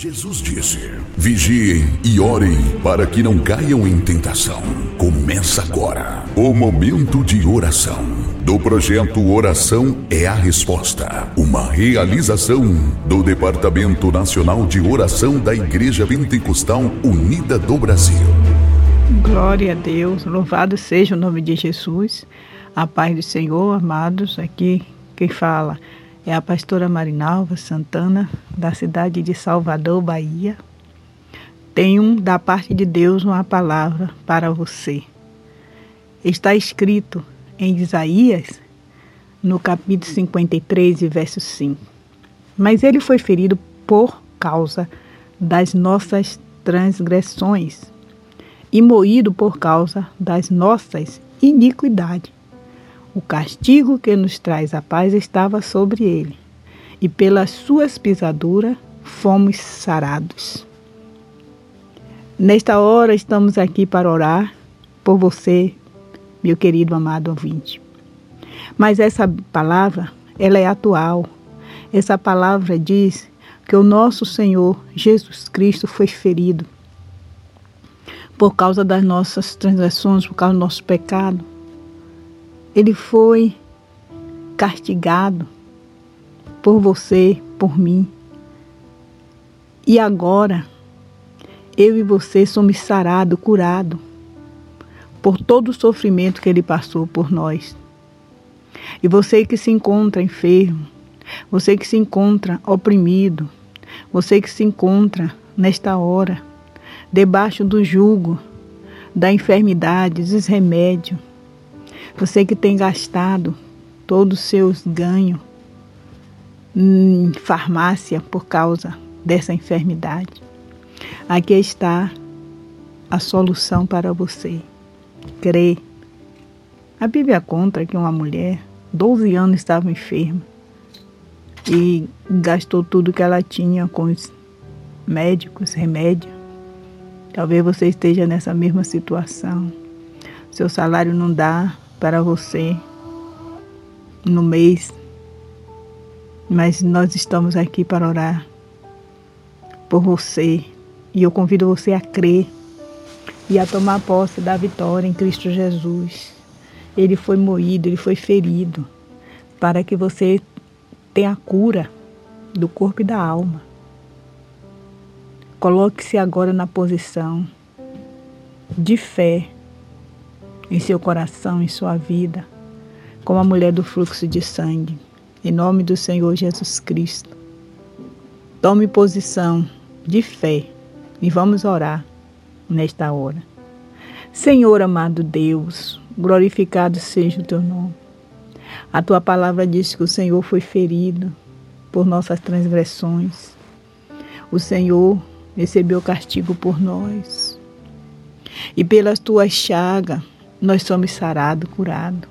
Jesus disse: Vigiem e orem para que não caiam em tentação. Começa agora o momento de oração do projeto Oração é a Resposta, uma realização do Departamento Nacional de Oração da Igreja Pentecostal Unida do Brasil. Glória a Deus, louvado seja o nome de Jesus. A paz do Senhor, amados, aqui quem fala é a pastora Marinalva Santana, da cidade de Salvador, Bahia. Tenho da parte de Deus uma palavra para você. Está escrito em Isaías, no capítulo 53, verso 5. Mas ele foi ferido por causa das nossas transgressões e moído por causa das nossas iniquidades. O castigo que nos traz a paz estava sobre ele, e pelas suas pisaduras fomos sarados. Nesta hora estamos aqui para orar por você, meu querido amado ouvinte. Mas essa palavra, ela é atual. Essa palavra diz que o nosso Senhor Jesus Cristo foi ferido por causa das nossas transgressões, por causa do nosso pecado. Ele foi castigado por você, por mim. E agora, eu e você somos sarados, curados por todo o sofrimento que ele passou por nós. E você que se encontra enfermo, você que se encontra oprimido, você que se encontra nesta hora debaixo do jugo da enfermidade, dos remédios, você que tem gastado todos os seus ganhos em farmácia por causa dessa enfermidade. Aqui está a solução para você. Crê. A Bíblia conta que uma mulher, 12 anos, estava enferma e gastou tudo que ela tinha com os médicos, remédios. Talvez você esteja nessa mesma situação. Seu salário não dá para você no mês, mas nós estamos aqui para orar por você e eu convido você a crer e a tomar posse da vitória em Cristo Jesus. Ele foi moído, ele foi ferido para que você tenha cura do corpo e da alma. Coloque-se agora na posição de fé em seu coração, em sua vida, como a mulher do fluxo de sangue, em nome do Senhor Jesus Cristo. Tome posição de fé e vamos orar nesta hora. Senhor amado Deus, glorificado seja o teu nome. A tua palavra diz que o Senhor foi ferido por nossas transgressões. O Senhor recebeu castigo por nós. E pelas tuas chagas nós somos sarados, curados.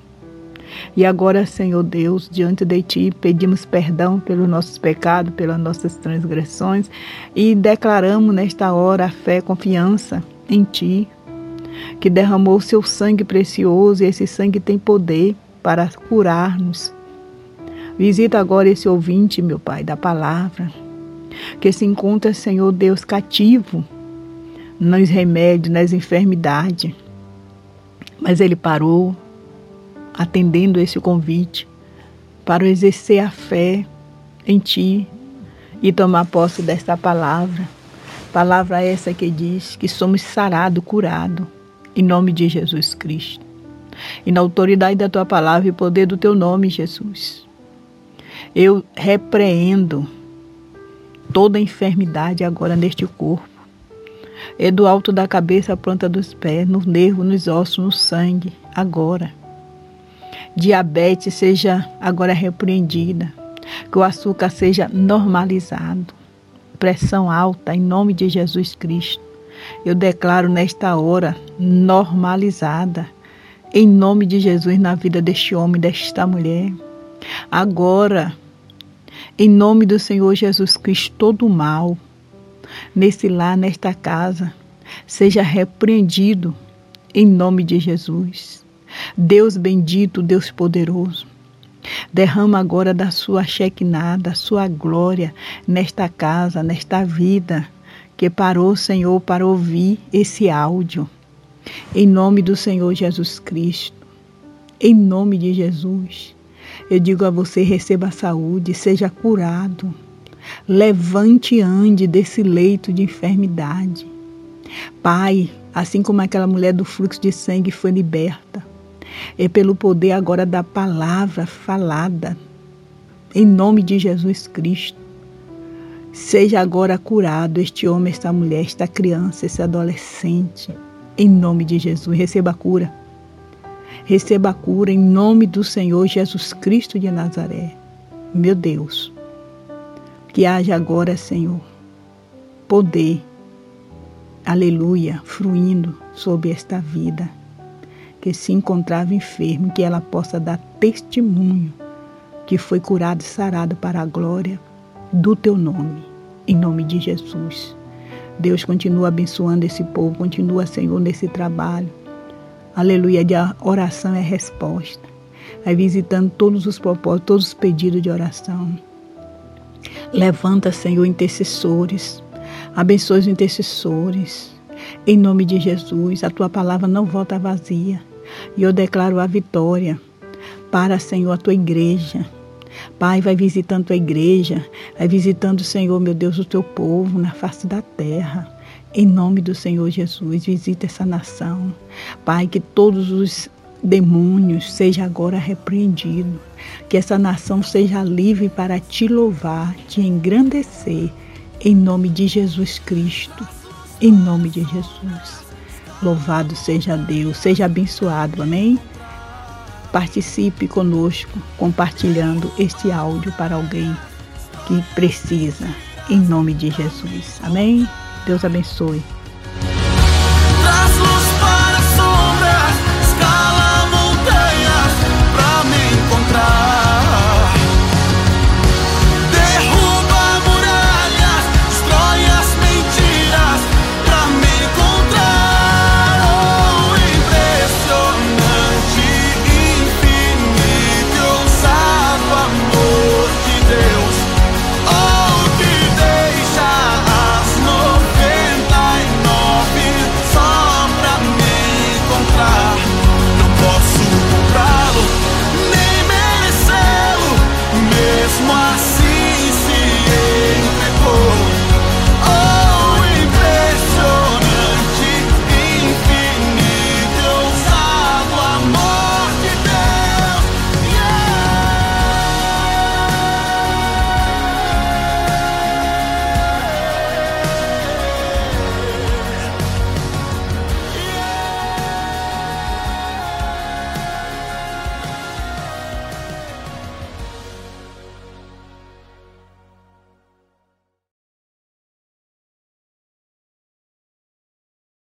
E agora, Senhor Deus, diante de Ti, pedimos perdão pelos nossos pecados, pelas nossas transgressões e declaramos nesta hora a fé, confiança em Ti, que derramou o Seu sangue precioso e esse sangue tem poder para curar-nos. Visita agora esse ouvinte, meu Pai, da palavra, que se encontra, Senhor Deus, cativo nos remédios, nas enfermidades mas ele parou, atendendo esse convite, para exercer a fé em Ti e tomar posse desta palavra. Palavra essa que diz que somos sarados, curados, em nome de Jesus Cristo. E na autoridade da Tua palavra e poder do Teu nome, Jesus. Eu repreendo toda enfermidade agora neste corpo é do alto da cabeça à planta dos pés, no nervo, nos ossos, no sangue, agora. Diabetes seja agora repreendida, que o açúcar seja normalizado. Pressão alta, em nome de Jesus Cristo. Eu declaro nesta hora normalizada, em nome de Jesus, na vida deste homem, desta mulher. Agora, em nome do Senhor Jesus Cristo, todo o mal, nesse lar, nesta casa, seja repreendido em nome de Jesus. Deus bendito, Deus poderoso. Derrama agora da sua Shekinah, da sua glória nesta casa, nesta vida que parou, Senhor, para ouvir esse áudio. Em nome do Senhor Jesus Cristo. Em nome de Jesus. Eu digo a você: receba a saúde, seja curado. Levante e ande desse leito de enfermidade. Pai, assim como aquela mulher do fluxo de sangue foi liberta, é pelo poder agora da palavra falada, em nome de Jesus Cristo. Seja agora curado este homem, esta mulher, esta criança, esse adolescente, em nome de Jesus. Receba a cura. Receba a cura em nome do Senhor Jesus Cristo de Nazaré. Meu Deus, que haja agora, Senhor, poder, aleluia, fluindo sobre esta vida que se encontrava enfermo, que ela possa dar testemunho que foi curado e sarado para a glória do teu nome, em nome de Jesus. Deus continua abençoando esse povo, continua, Senhor, nesse trabalho. Aleluia, de oração é resposta. Vai visitando todos os propósitos, todos os pedidos de oração. Levanta, Senhor, intercessores. Abençoe os intercessores. Em nome de Jesus, a tua palavra não volta vazia. E eu declaro a vitória para, Senhor, a tua igreja. Pai, vai visitando a tua igreja, vai visitando, Senhor, meu Deus, o teu povo na face da terra. Em nome do Senhor Jesus, visita essa nação. Pai, que todos os demônios seja agora repreendido, que essa nação seja livre para te louvar, te engrandecer, em nome de Jesus Cristo. Em nome de Jesus. Louvado seja Deus, seja abençoado, amém? Participe conosco compartilhando este áudio para alguém que precisa, em nome de Jesus, amém? Deus abençoe.